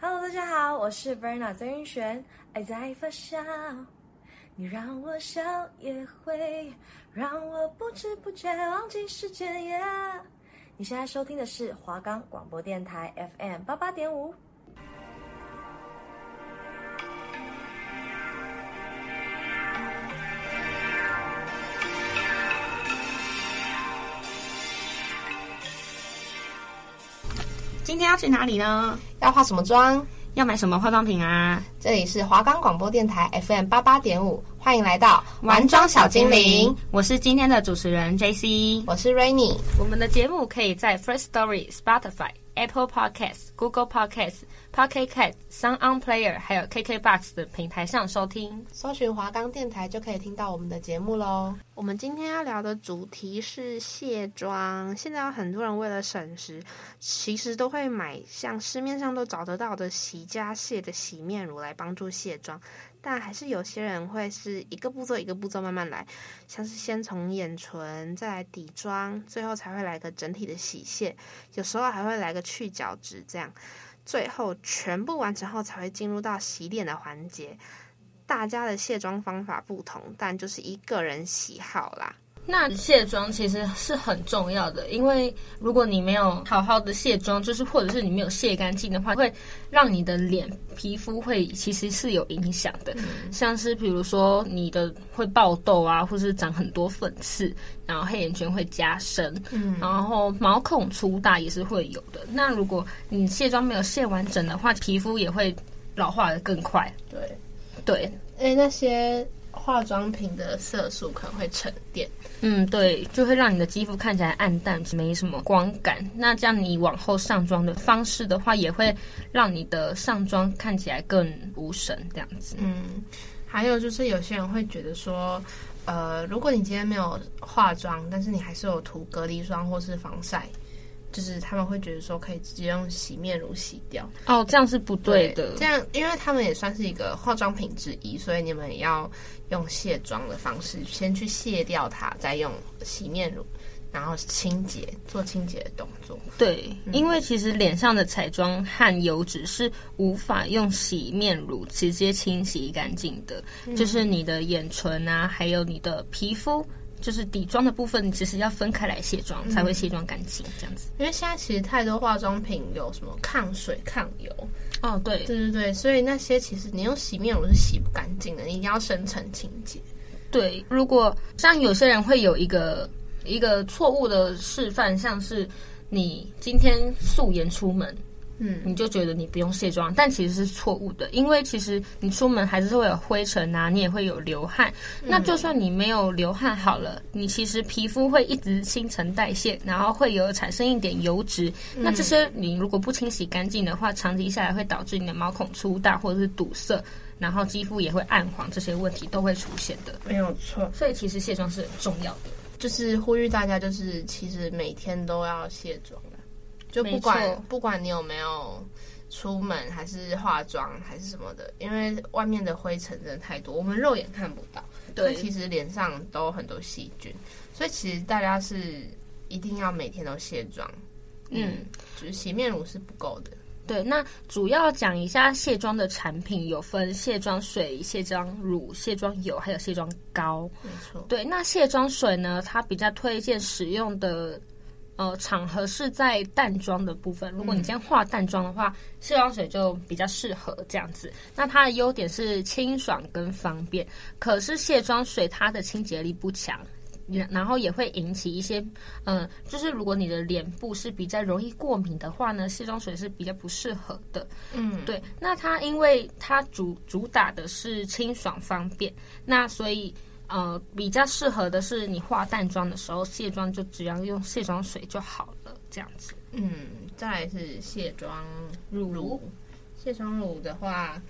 Hello，大家好，我是 Verna 曾云璇。爱在发酵，你让我笑也会让我不知不觉忘记时间。耶你现在收听的是华冈广播电台 FM 八八点五。今天要去哪里呢？要化什么妆？要买什么化妆品啊？这里是华冈广播电台 FM 八八点五，欢迎来到玩妆小精灵。我是今天的主持人 JC，我是 Rainy。我们的节目可以在 First Story、Spotify、Apple Podcasts、Google Podcasts。Pocket Cast、Sound On Player 还有 KKBox 的平台上收听，搜寻华冈电台就可以听到我们的节目喽。我们今天要聊的主题是卸妆。现在有很多人为了省时，其实都会买像市面上都找得到的洗加卸的洗面乳来帮助卸妆，但还是有些人会是一个步骤一个步骤慢慢来，像是先从眼唇，再来底妆，最后才会来个整体的洗卸，有时候还会来个去角质这样。最后全部完成后，才会进入到洗脸的环节。大家的卸妆方法不同，但就是一个人喜好啦。那卸妆其实是很重要的，因为如果你没有好好的卸妆，就是或者是你没有卸干净的话，会让你的脸皮肤会其实是有影响的。嗯、像是比如说你的会爆痘啊，或是长很多粉刺，然后黑眼圈会加深，嗯，然后毛孔粗大也是会有的。那如果你卸妆没有卸完整的话，皮肤也会老化的更快。对，对，诶，那些。化妆品的色素可能会沉淀，嗯，对，就会让你的肌肤看起来暗淡，没什么光感。那这样你往后上妆的方式的话，也会让你的上妆看起来更无神，这样子。嗯，还有就是有些人会觉得说，呃，如果你今天没有化妆，但是你还是有涂隔离霜或是防晒。就是他们会觉得说可以直接用洗面乳洗掉哦，这样是不对的。对，这样，因为他们也算是一个化妆品之一，所以你们也要用卸妆的方式先去卸掉它，再用洗面乳，然后清洁，做清洁的动作。对，嗯、因为其实脸上的彩妆和油脂是无法用洗面乳直接清洗干净的，嗯、就是你的眼唇啊，还有你的皮肤。就是底妆的部分，你其实要分开来卸妆，嗯、才会卸妆干净这样子。因为现在其实太多化妆品有什么抗水、抗油哦，对对对对，所以那些其实你用洗面乳是洗不干净的，你一定要深层清洁。对，如果像有些人会有一个一个错误的示范，像是你今天素颜出门。嗯，你就觉得你不用卸妆，但其实是错误的，因为其实你出门还是会有灰尘啊，你也会有流汗。嗯、那就算你没有流汗好了，你其实皮肤会一直新陈代谢，然后会有产生一点油脂。嗯、那这些你如果不清洗干净的话，长期下来会导致你的毛孔粗大或者是堵塞，然后肌肤也会暗黄，这些问题都会出现的。没有错，所以其实卸妆是很重要的，就是呼吁大家，就是其实每天都要卸妆。就不管不管你有没有出门，还是化妆，还是什么的，因为外面的灰尘真的太多，我们肉眼看不到。对，其实脸上都很多细菌，所以其实大家是一定要每天都卸妆。嗯，嗯，就是洗面乳是不够的。对，那主要讲一下卸妆的产品，有分卸妆水、卸妆乳、卸妆油，还有卸妆膏。没错。对，那卸妆水呢，它比较推荐使用的。呃，场合是在淡妆的部分。如果你今天化淡妆的话，嗯、卸妆水就比较适合这样子。那它的优点是清爽跟方便，可是卸妆水它的清洁力不强，然后也会引起一些，嗯、呃，就是如果你的脸部是比较容易过敏的话呢，卸妆水是比较不适合的。嗯，对。那它因为它主主打的是清爽方便，那所以。呃，比较适合的是你化淡妆的时候卸妆，就只要用卸妆水就好了，这样子。嗯，再来是卸妆乳。乳卸妆乳的话，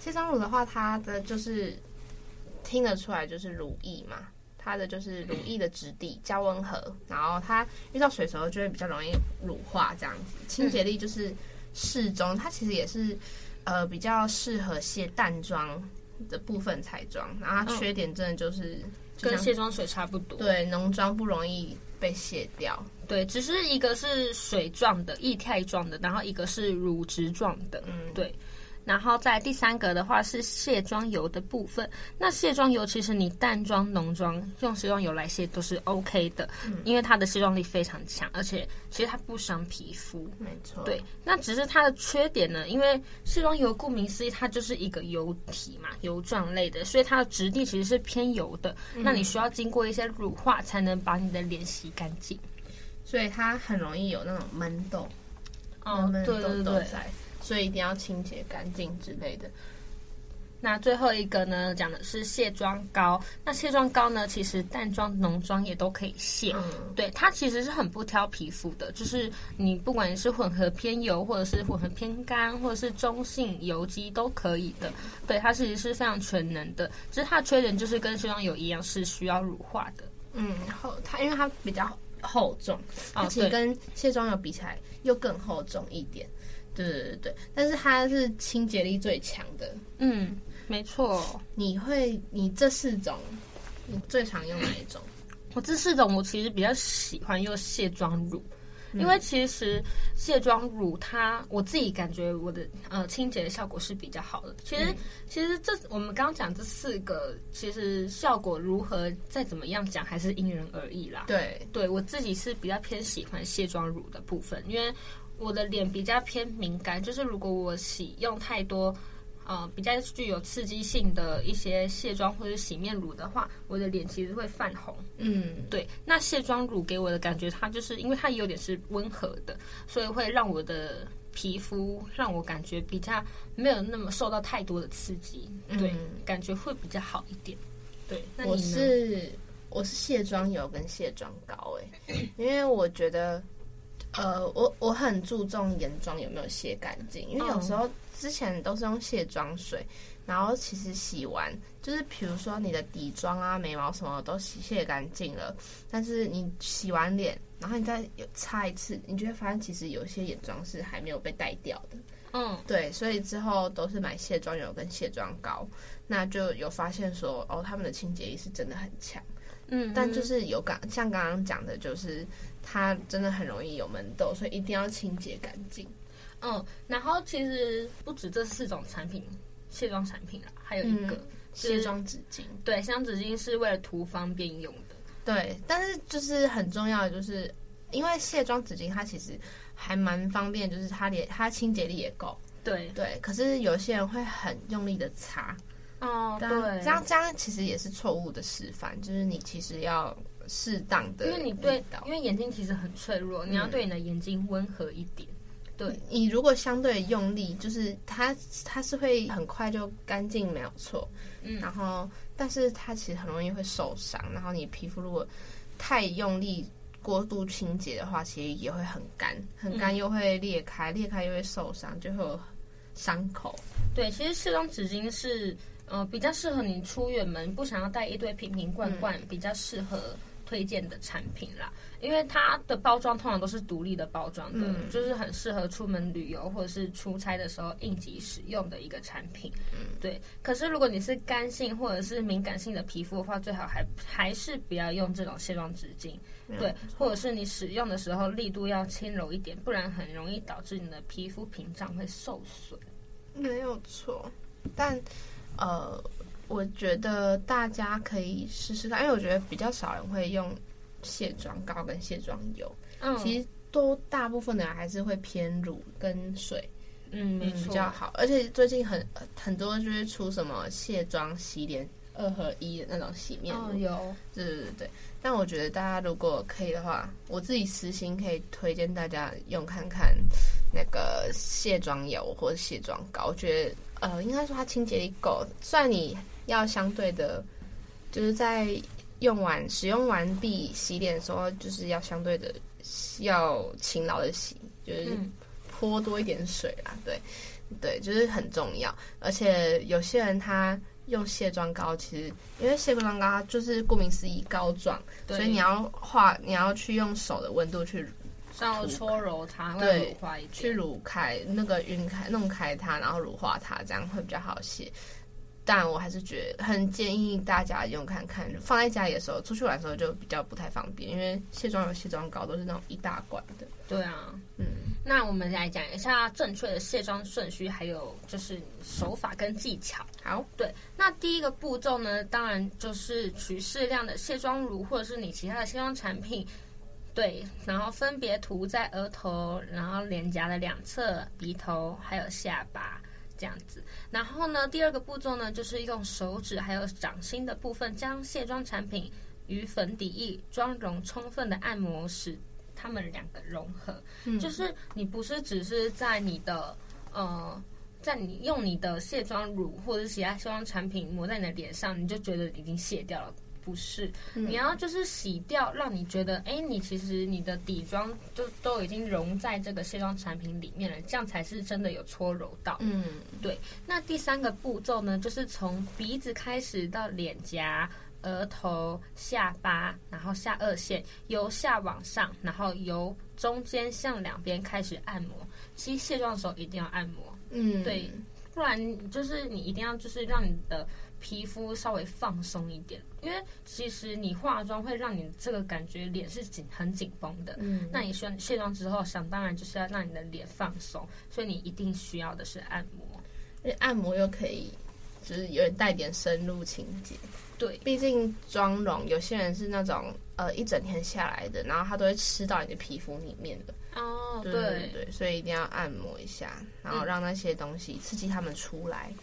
卸妆乳的话，它的就是听得出来就是乳液嘛，它的就是乳液的质地较温和，然后它遇到水的时候就会比较容易乳化，这样子。清洁力就是适中，嗯、它其实也是呃比较适合卸淡妆的部分彩妆，然后它缺点真的就是、哦、跟卸妆水差不多。对，浓妆不容易被卸掉。对，只是一个是水状的、液态状的，然后一个是乳汁状的。嗯，对。然后在第三个的话是卸妆油的部分。那卸妆油其实你淡妆、浓妆用卸妆油来卸都是 OK 的，嗯、因为它的卸妆力非常强，而且其实它不伤皮肤。没错。对，那只是它的缺点呢，因为卸妆油顾名思义，它就是一个油体嘛，油状类的，所以它的质地其实是偏油的。嗯、那你需要经过一些乳化才能把你的脸洗干净，所以它很容易有那种闷痘。哦，对对对。所以一定要清洁干净之类的。那最后一个呢，讲的是卸妆膏。那卸妆膏呢，其实淡妆、浓妆也都可以卸。嗯、对，它其实是很不挑皮肤的，就是你不管是混合偏油，或者是混合偏干，或者是中性油肌都可以的。对，它其实是非常全能的。只是它的缺点就是跟卸妆油一样，是需要乳化的。嗯，然后它因为它比较厚重，而且跟卸妆油比起来又更厚重一点。对对对对，但是它是清洁力最强的。嗯，没错。你会，你这四种，你最常用哪一种？我这四种，我其实比较喜欢用卸妆乳，嗯、因为其实卸妆乳它，我自己感觉我的呃清洁的效果是比较好的。其实，嗯、其实这我们刚刚讲这四个，其实效果如何，再怎么样讲，还是因人而异啦。对，对我自己是比较偏喜欢卸妆乳的部分，因为。我的脸比较偏敏感，就是如果我洗用太多，呃，比较具有刺激性的一些卸妆或者洗面乳的话，我的脸其实会泛红。嗯，对。那卸妆乳给我的感觉，它就是因为它有点是温和的，所以会让我的皮肤让我感觉比较没有那么受到太多的刺激，对，嗯、感觉会比较好一点。对，那我是我是卸妆油跟卸妆膏，哎，因为我觉得。呃，我我很注重眼妆有没有卸干净，因为有时候之前都是用卸妆水，然后其实洗完就是比如说你的底妆啊、眉毛什么都洗卸干净了，但是你洗完脸，然后你再有擦一次，你就会发现其实有些眼妆是还没有被带掉的。嗯，对，所以之后都是买卸妆油跟卸妆膏，那就有发现说哦，他们的清洁力是真的很强。嗯，但就是有刚像刚刚讲的，就是它真的很容易有闷痘，所以一定要清洁干净。嗯，然后其实不止这四种产品，卸妆产品啊，还有一个、嗯、卸妆纸巾。对，卸妆纸巾是为了图方便用的。对，但是就是很重要的，就是因为卸妆纸巾它其实还蛮方便，就是它连它清洁力也够。对对，可是有些人会很用力的擦。哦，对，这样这样其实也是错误的示范，就是你其实要适当的，因为你对，因为眼睛其实很脆弱，嗯、你要对你的眼睛温和一点。对，你如果相对用力，就是它它是会很快就干净，没有错。嗯，然后但是它其实很容易会受伤，然后你皮肤如果太用力过度清洁的话，其实也会很干，很干又会裂开，嗯、裂开又会受伤，就会有伤口。对，其实卸妆纸巾是。呃，比较适合你出远门，不想要带一堆瓶瓶罐罐，嗯、比较适合推荐的产品啦。因为它的包装通常都是独立的包装的，嗯、就是很适合出门旅游或者是出差的时候应急使用的一个产品。嗯、对。可是如果你是干性或者是敏感性的皮肤的话，最好还还是不要用这种卸妆纸巾。嗯、对，或者是你使用的时候力度要轻柔一点，不然很容易导致你的皮肤屏障会受损。没有错，但。呃，我觉得大家可以试试看，因为我觉得比较少人会用卸妆膏跟卸妆油。嗯，其实都大部分的人还是会偏乳跟水，嗯，嗯，比较好。而且最近很很多就是出什么卸妆洗脸二合一的那种洗面乳，哦，有，对对对。但我觉得大家如果可以的话，我自己私心可以推荐大家用看看那个卸妆油或者卸妆膏，我觉得。呃，应该说它清洁力够，虽然你要相对的，就是在用完、使用完毕洗脸的时候，就是要相对的要勤劳的洗，就是泼多一点水啦，对，对，就是很重要。而且有些人他用卸妆膏，其实因为卸妆膏它就是顾名思义膏状，所以你要画，你要去用手的温度去。稍微搓揉它，对，乳化一点，去乳开那个晕开弄开它，然后乳化它，这样会比较好卸。但我还是觉得很建议大家用看看，放在家里的时候，出去玩的时候就比较不太方便，因为卸妆油、卸妆膏都是那种一大罐的。对啊，嗯，那我们来讲一下正确的卸妆顺序，还有就是手法跟技巧。好，对，那第一个步骤呢，当然就是取适量的卸妆乳，或者是你其他的卸妆产品，对，然后分别涂在额头，然后脸颊的两侧、鼻头还有下巴这样子。然后呢，第二个步骤呢，就是用手指还有掌心的部分，将卸妆产品与粉底液、妆容充分的按摩使它们两个融合，嗯，就是你不是只是在你的呃，在你用你的卸妆乳或者其他卸妆产品抹在你的脸上，你就觉得已经卸掉了，不是？嗯，你要就是洗掉，让你觉得，哎，你其实你的底妆就都已经融在这个卸妆产品里面了，这样才是真的有搓揉到。嗯，对。那第三个步骤呢，就是从鼻子开始到脸颊。额头、下巴，然后下颚线由下往上，然后由中间向两边开始按摩。其实卸妆的时候一定要按摩，嗯，对，不然就是你一定要就是让你的皮肤稍微放松一点，因为其实你化妆会让你这个感觉脸是紧很紧绷的，嗯，那你需要卸妆之后，想当然就是要让你的脸放松，所以你一定需要的是按摩，因为按摩又可以就是有点带点深入情节。对，毕竟妆容有些人是那种呃一整天下来的，然后它都会吃到你的皮肤里面的。哦，对对对，所以一定要按摩一下，然后让那些东西刺激它们出来，嗯、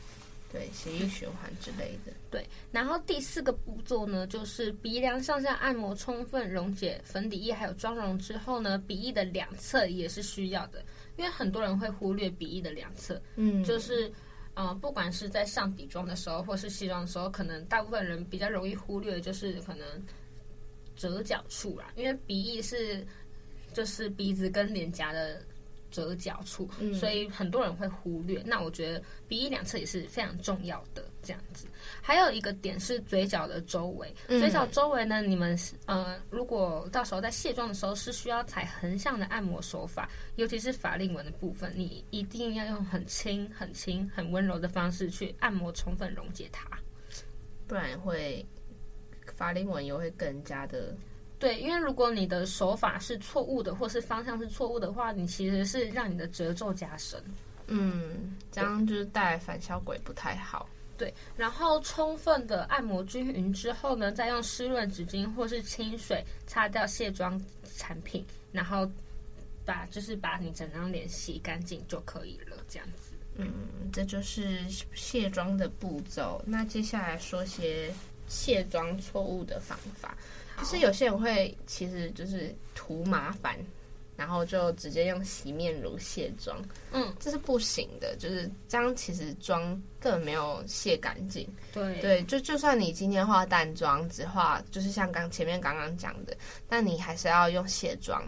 对，血液循环之类的。对，然后第四个步骤呢，就是鼻梁上下按摩，充分溶解粉底液还有妆容之后呢，鼻翼的两侧也是需要的，因为很多人会忽略鼻翼的两侧，嗯，就是。呃，不管是在上底妆的时候，或是卸妆的时候，可能大部分人比较容易忽略，就是可能折角处啦，因为鼻翼是就是鼻子跟脸颊的。折角处，所以很多人会忽略。那我觉得鼻翼两侧也是非常重要的，这样子。还有一个点是嘴角的周围，嘴角周围呢，你们呃，如果到时候在卸妆的时候是需要采横向的按摩手法，尤其是法令纹的部分，你一定要用很轻、很轻、很温柔的方式去按摩，充分溶解它，不然会法令纹又会更加的。对，因为如果你的手法是错误的，或是方向是错误的话，你其实是让你的褶皱加深。嗯，这样就是带来反效果也不太好。对，然后充分的按摩均匀之后呢，再用湿润纸巾或是清水擦掉卸妆产品，然后把就是把你整张脸洗干净就可以了。这样子，嗯，这就是卸妆的步骤。那接下来说些卸妆错误的方法。就是有些人会，其实就是图麻烦，然后就直接用洗面乳卸妆。嗯，这是不行的，就是这样，其实妆根本没有卸干净。对对，就就算你今天化淡妆，只化就是像刚前面刚刚讲的，但你还是要用卸妆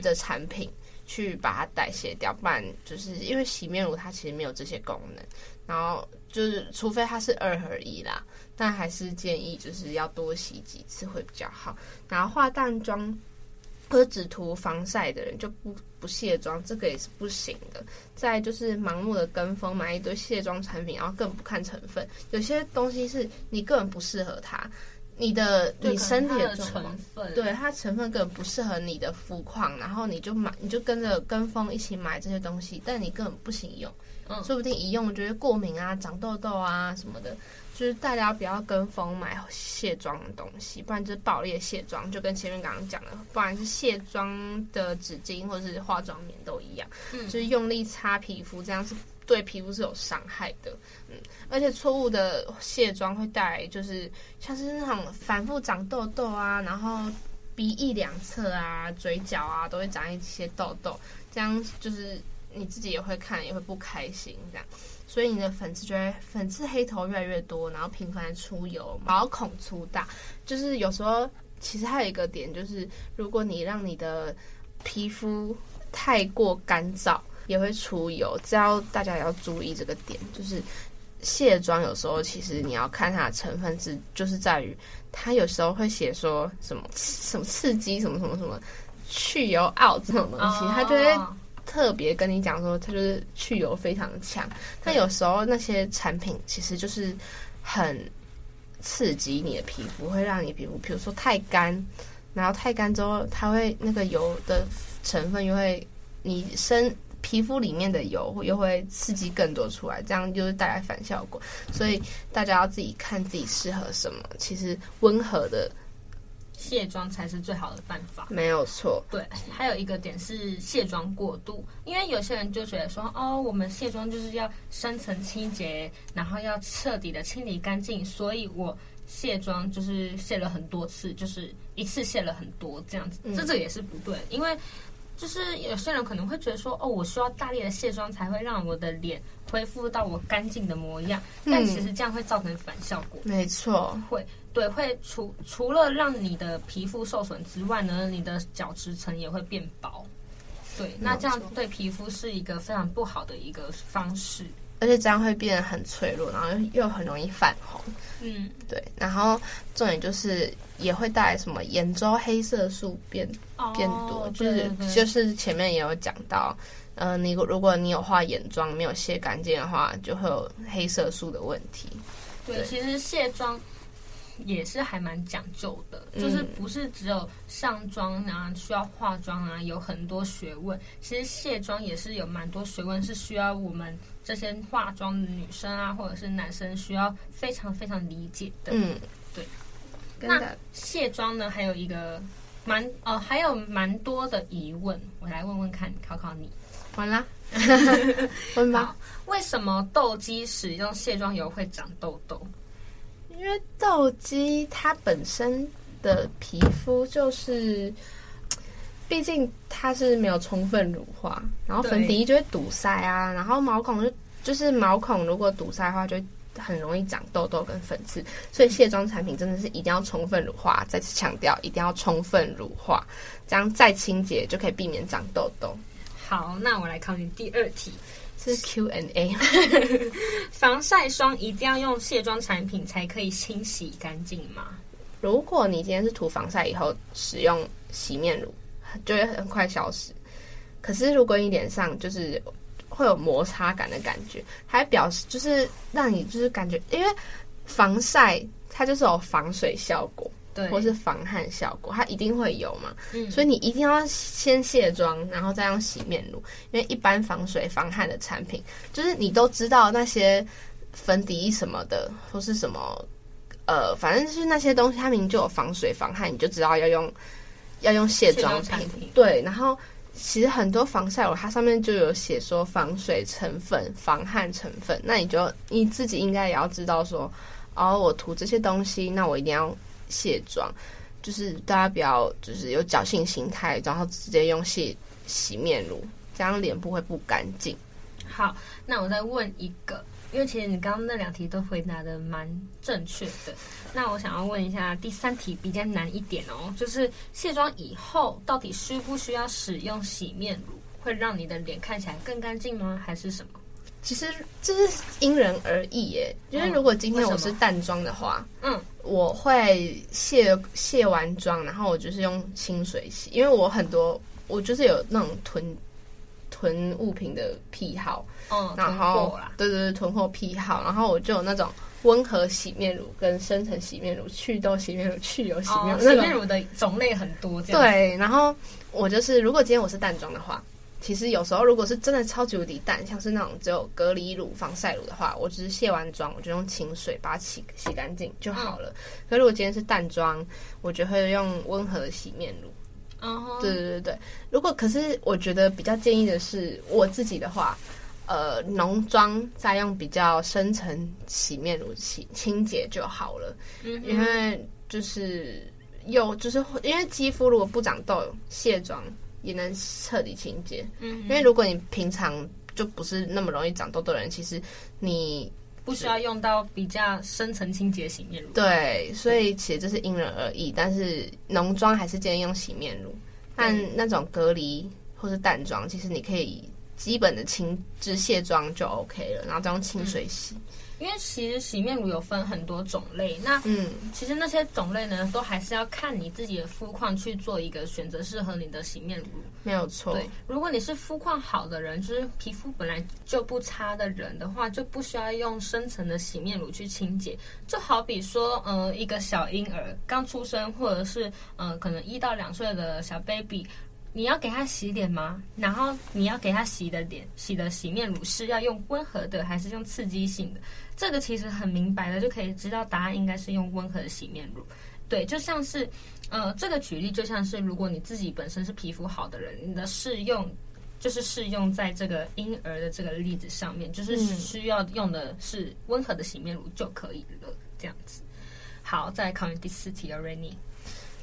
的产品去把它代谢掉，不然就是因为洗面乳它其实没有这些功能。然后就是，除非它是二合一啦，但还是建议就是要多洗几次会比较好。然后化淡妆或者只涂防晒的人就不不卸妆，这个也是不行的。再就是盲目的跟风买一堆卸妆产品，然后更不看成分，有些东西是你根本不适合它。你的你身体的成分，对它成分根本不适合你的肤况，然后你就买，你就跟着跟风一起买这些东西，但你根本不行用，嗯，说不定一用就会过敏啊、长痘痘啊什么的。就是大家不要跟风买卸妆的东西，不然就是爆裂卸妆，就跟前面刚刚讲的，不然是卸妆的纸巾或者是化妆棉都一样，嗯，就是用力擦皮肤，这样是。对皮肤是有伤害的，嗯，而且错误的卸妆会带来就是像是那种反复长痘痘啊，然后鼻翼两侧啊、嘴角啊都会长一些痘痘，这样就是你自己也会看也会不开心这样，所以你的粉刺就会粉刺黑头越来越多，然后频繁出油，毛孔粗大，就是有时候其实还有一个点就是，如果你让你的皮肤太过干燥。也会出油，只要大家要注意这个点，就是卸妆有时候其实你要看它的成分是，就是在于它有时候会写说什么什么刺激什么什么什么去油 out 这种东西，它就会特别跟你讲说，它就是去油非常强。但有时候那些产品其实就是很刺激你的皮肤，会让你皮肤，比如说太干，然后太干之后，它会那个油的成分又会你身皮肤里面的油又会刺激更多出来，这样就是带来反效果。所以大家要自己看自己适合什么。其实温和的。卸妆才是最好的办法，没有错。对，还有一个点是卸妆过度，因为有些人就觉得说，哦，我们卸妆就是要深层清洁，然后要彻底的清理干净，所以我卸妆就是卸了很多次，就是一次卸了很多这样子，这这也是不对，因为。就是有些人可能会觉得说，哦，我需要大力的卸妆才会让我的脸恢复到我干净的模样，但其实这样会造成反效果。没错，会对会除除了让你的皮肤受损之外呢，你的角质层也会变薄。对，那这样对皮肤是一个非常不好的一个方式。而且这样会变得很脆弱，然后又很容易泛红。嗯，对。然后重点就是也会带来什么眼周黑色素变、哦、变多，就是就是前面也有讲到，嗯、呃，你如果你有画眼妆没有卸干净的话，就会有黑色素的问题。对，对其实卸妆。也是还蛮讲究的，就是不是只有上妆啊，需要化妆啊，有很多学问。其实卸妆也是有蛮多学问，是需要我们这些化妆的女生啊，或者是男生需要非常非常理解的。嗯，对。那卸妆呢，还有一个蛮哦，还有蛮多的疑问，我来问问看，考考你。完了，问吧。为什么痘肌使用卸妆油会长痘痘？因为痘肌它本身的皮肤就是，毕竟它是没有充分乳化，然后粉底液就会堵塞啊，然后毛孔就就是毛孔如果堵塞的话，就很容易长痘痘跟粉刺。所以卸妆产品真的是一定要充分乳化，再次强调一定要充分乳化，这样再清洁就可以避免长痘痘。好，那我来考你第二题。是 Q&A，防晒霜一定要用卸妆产品才可以清洗干净吗？如果你今天是涂防晒以后使用洗面乳，就会很快消失。可是如果你脸上就是会有摩擦感的感觉，还表示就是让你就是感觉，因为防晒它就是有防水效果。对，或是防汗效果，它一定会有嘛。嗯，所以你一定要先卸妆，然后再用洗面乳。因为一般防水防汗的产品，就是你都知道那些粉底液什么的，或是什么呃，反正就是那些东西，它明明就有防水防汗，你就知道要用要用卸妆品。对，然后其实很多防晒乳它上面就有写说防水成分、防汗成分，那你就你自己应该也要知道说，哦，我涂这些东西，那我一定要。卸妆，就是大家不要就是有侥幸心态，然后直接用卸洗面乳，这样脸部会不干净。好，那我再问一个，因为其实你刚刚那两题都回答的蛮正确的，那我想要问一下第三题比较难一点哦，就是卸妆以后到底需不需要使用洗面乳，会让你的脸看起来更干净吗？还是什么？其实这是因人而异耶，因为如果今天我是淡妆的话，嗯，我会卸卸完妆，然后我就是用清水洗，因为我很多我就是有那种囤囤物品的癖好，嗯，然后对对对，囤货癖好，然后我就有那种温和洗面乳跟深层洗面乳、祛痘洗面乳、去油洗面乳，洗面乳的种类很多，这样对，然后我就是如果今天我是淡妆的话。其实有时候，如果是真的超级无敌淡，像是那种只有隔离乳、防晒乳的话，我只是卸完妆，我就用清水把它洗洗干净就好了。嗯、可如果今天是淡妆，我就会用温和的洗面乳。嗯哼，对对对对。如果可是我觉得比较建议的是，我自己的话，呃，浓妆再用比较深层洗面乳洗清洁就好了。嗯，因为就是有就是因为肌肤如果不长痘，卸妆。也能彻底清洁，嗯，因为如果你平常就不是那么容易长痘痘的人，其实你不需要用到比较深层清洁洗面乳。对，所以其实这是因人而异，但是浓妆还是建议用洗面乳。但那种隔离或是淡妆，其实你可以基本的清就是卸妆就 OK 了，然后再用清水洗。嗯因为其实洗面乳有分很多种类，那嗯，其实那些种类呢，都还是要看你自己的肤况去做一个选择，适合你的洗面乳。没有错。对，如果你是肤况好的人，就是皮肤本来就不差的人的话，就不需要用深层的洗面乳去清洁。就好比说，呃，一个小婴儿刚出生，或者是呃，可能一到两岁的小 baby。你要给他洗脸吗？然后你要给他洗的脸、洗的洗面乳是要用温和的还是用刺激性的？这个其实很明白的，就可以知道答案应该是用温和的洗面乳。对，就像是，呃，这个举例就像是，如果你自己本身是皮肤好的人，你的试用就是试用在这个婴儿的这个例子上面，就是需要用的是温和的洗面乳就可以了。这样子。好，再来考你第四题了，Rainy。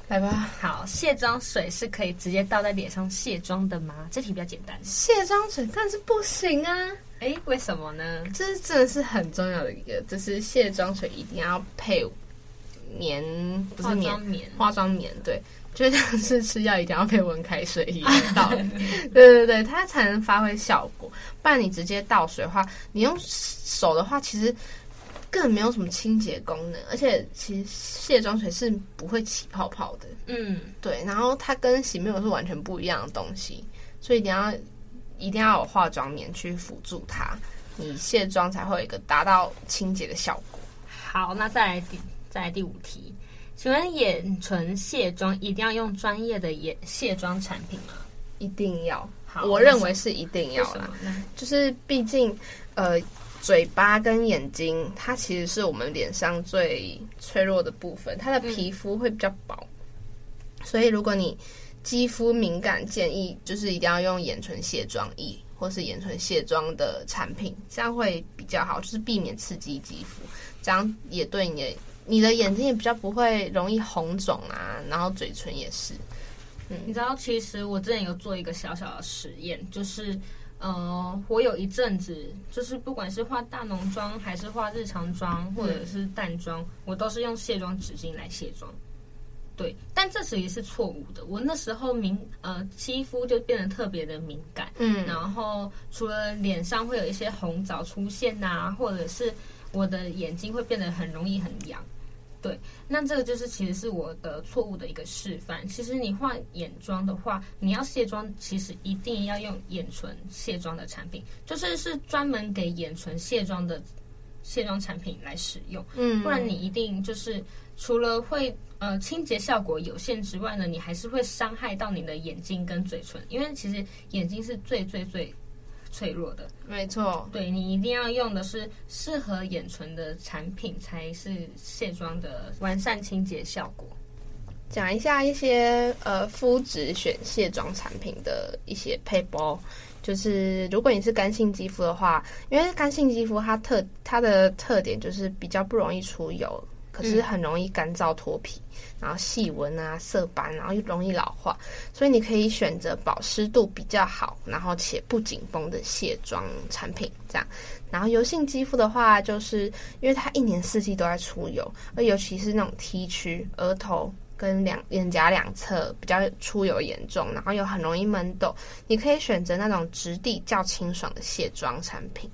来吧，好，卸妆水是可以直接倒在脸上卸妆的吗？这题比较简单。卸妆水但是不行啊，哎，为什么呢？这是真的是很重要的一个，就是卸妆水一定要配棉，不是棉，棉，化妆棉，对，就像是吃药一定要配温开水一样倒。对对对，它才能发挥效果。不然你直接倒水的话，你用手的话，其实。根本没有什么清洁功能，而且其实卸妆水是不会起泡泡的。嗯，对。然后它跟洗面乳是完全不一样的东西，所以一定要一定要有化妆棉去辅助它，你卸妆才会有一个达到清洁的效果。好，那再来第再来第五题，请问眼唇卸妆一定要用专业的眼卸妆产品吗？一定要。好，我认为是一定要啦，就是毕竟呃。嘴巴跟眼睛，它其实是我们脸上最脆弱的部分，它的皮肤会比较薄，所以如果你肌肤敏感，建议就是一定要用眼唇卸妆液或是眼唇卸妆的产品，这样会比较好，就是避免刺激肌肤，这样也对你的你的眼睛也比较不会容易红肿啊，然后嘴唇也是。嗯，你知道，其实我之前有做一个小小的实验，就是。呃，我有一阵子就是不管是化大浓妆还是化日常妆或者是淡妆，我都是用卸妆纸巾来卸妆。对，但这其实是错误的。我那时候敏呃肌肤就变得特别的敏感，嗯，然后除了脸上会有一些红枣出现呐，或者是我的眼睛会变得很容易很痒。对，那这个就是其实是我的错误的一个示范。其实你画眼妆的话，你要卸妆，其实一定要用眼唇卸妆的产品，就是是专门给眼唇卸妆的卸妆产品来使用。嗯，不然你一定就是除了会呃清洁效果有限之外呢，你还是会伤害到你的眼睛跟嘴唇，因为其实眼睛是最最最。脆弱的，没错。对，你一定要用的是适合眼唇的产品，才是卸妆的完善清洁效果。讲一下一些呃肤质选卸妆产品的一些配包，就是如果你是干性肌肤的话，因为干性肌肤它特它的特点就是比较不容易出油。可是很容易干燥脱皮，然后细纹啊、色斑，然后又容易老化，所以你可以选择保湿度比较好，然后且不紧绷的卸妆产品。这样，然后油性肌肤的话，就是因为它一年四季都在出油，而尤其是那种 T 区、额头跟两脸颊两侧比较出油严重，然后又很容易闷痘，你可以选择那种质地较清爽的卸妆产品。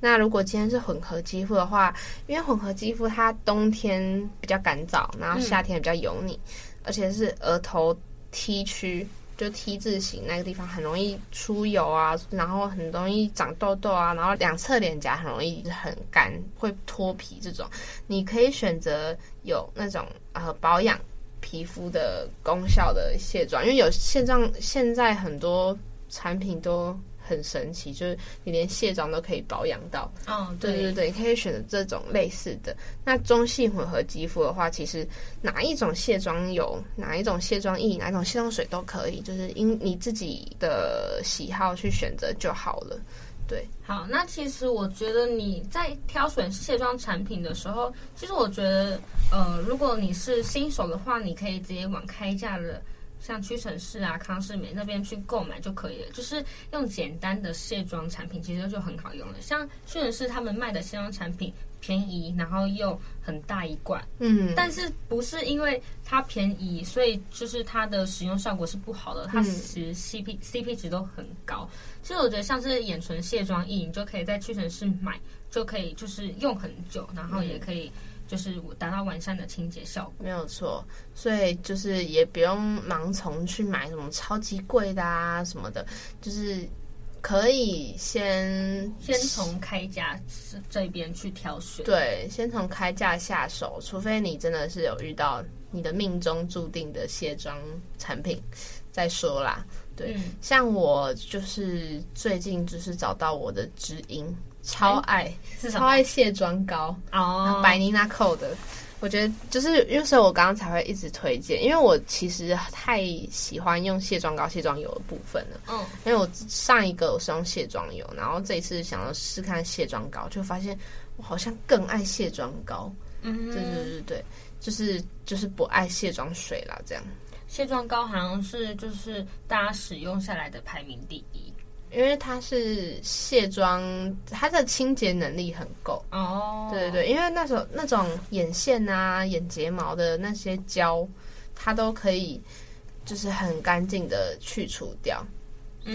那如果今天是混合肌肤的话，因为混合肌肤它冬天比较干燥，然后夏天比较油腻，嗯、而且是额头 T 区，就 T 字形那个地方很容易出油啊，然后很容易长痘痘啊，然后两侧脸颊很容易很干，会脱皮这种，你可以选择有那种呃保养皮肤的功效的卸妆，因为有现状现在很多产品都。很神奇，就是你连卸妆都可以保养到。哦，对对对，你可以选择这种类似的。那中性混合肌肤的话，其实哪一种卸妆油、哪一种卸妆液、哪一种卸妆水都可以，就是因你自己的喜好去选择就好了。对，好，那其实我觉得你在挑选卸妆产品的时候，其实我觉得，呃，如果你是新手的话，你可以直接往开价的。像屈臣氏啊、康士美那边去购买就可以了。就是用简单的卸妆产品，其实就很好用了。像屈臣氏他们卖的卸妆产品便宜，然后又很大一罐，嗯，但是不是因为它便宜，所以就是它的使用效果是不好的。它其实 CP、嗯、CP 值都很高。其实我觉得像是眼唇卸妆液，你就可以在屈臣氏买，就可以就是用很久，然后也可以。就是达到完善的清洁效果，没有错。所以就是也不用盲从去买什么超级贵的啊什么的，就是可以先先从开价这边去挑选。对，先从开价下手，除非你真的是有遇到你的命中注定的卸妆产品再说啦。对，嗯、像我就是最近就是找到我的知音。超爱，超爱卸妆膏哦，百妮娜蔻的，我觉得就是因为所以我刚刚才会一直推荐，因为我其实太喜欢用卸妆膏、卸妆油的部分了。嗯，因为我上一个我是用卸妆油，然后这一次想要试看卸妆膏，就发现我好像更爱卸妆膏。嗯，对对对对，就是就是不爱卸妆水啦，这样。卸妆膏好像是就是大家使用下来的排名第一。因为它是卸妆，它的清洁能力很够哦。对对对，因为那时候那种眼线啊、眼睫毛的那些胶，它都可以就是很干净的去除掉，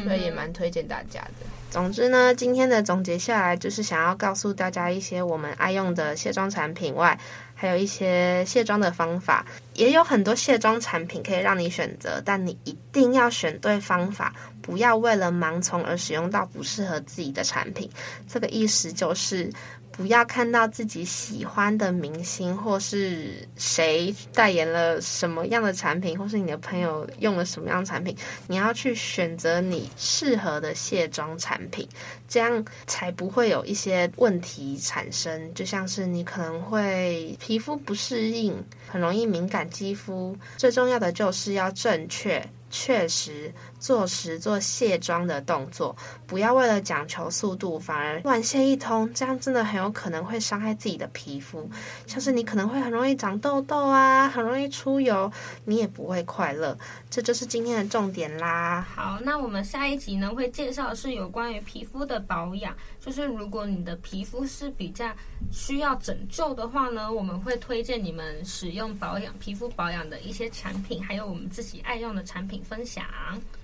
所以也蛮推荐大家的。总之呢，今天的总结下来就是想要告诉大家一些我们爱用的卸妆产品外，还有一些卸妆的方法，也有很多卸妆产品可以让你选择，但你一定要选对方法。不要为了盲从而使用到不适合自己的产品。这个意思就是，不要看到自己喜欢的明星或是谁代言了什么样的产品，或是你的朋友用了什么样的产品，你要去选择你适合的卸妆产品，这样才不会有一些问题产生。就像是你可能会皮肤不适应，很容易敏感肌肤。最重要的就是要正确。确实，做时做卸妆的动作，不要为了讲求速度，反而乱卸一通，这样真的很有可能会伤害自己的皮肤。像是你可能会很容易长痘痘啊，很容易出油，你也不会快乐。这就是今天的重点啦。好，那我们下一集呢，会介绍是有关于皮肤的保养，就是如果你的皮肤是比较需要拯救的话呢，我们会推荐你们使用保养皮肤保养的一些产品，还有我们自己爱用的产品分享。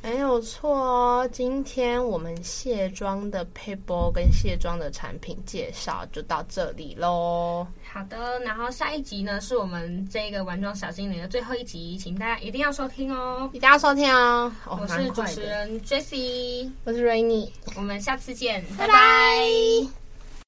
没有错哦，今天我们卸妆的撇步跟卸妆的产品介绍就到这里喽。好的，然后下一集呢，是我们这个玩妆小精灵的最后一集，请大家一定要收听哦，一定要收听哦。我是主持人 Jessie，我是 Rainy，我们下次见，拜拜。拜拜。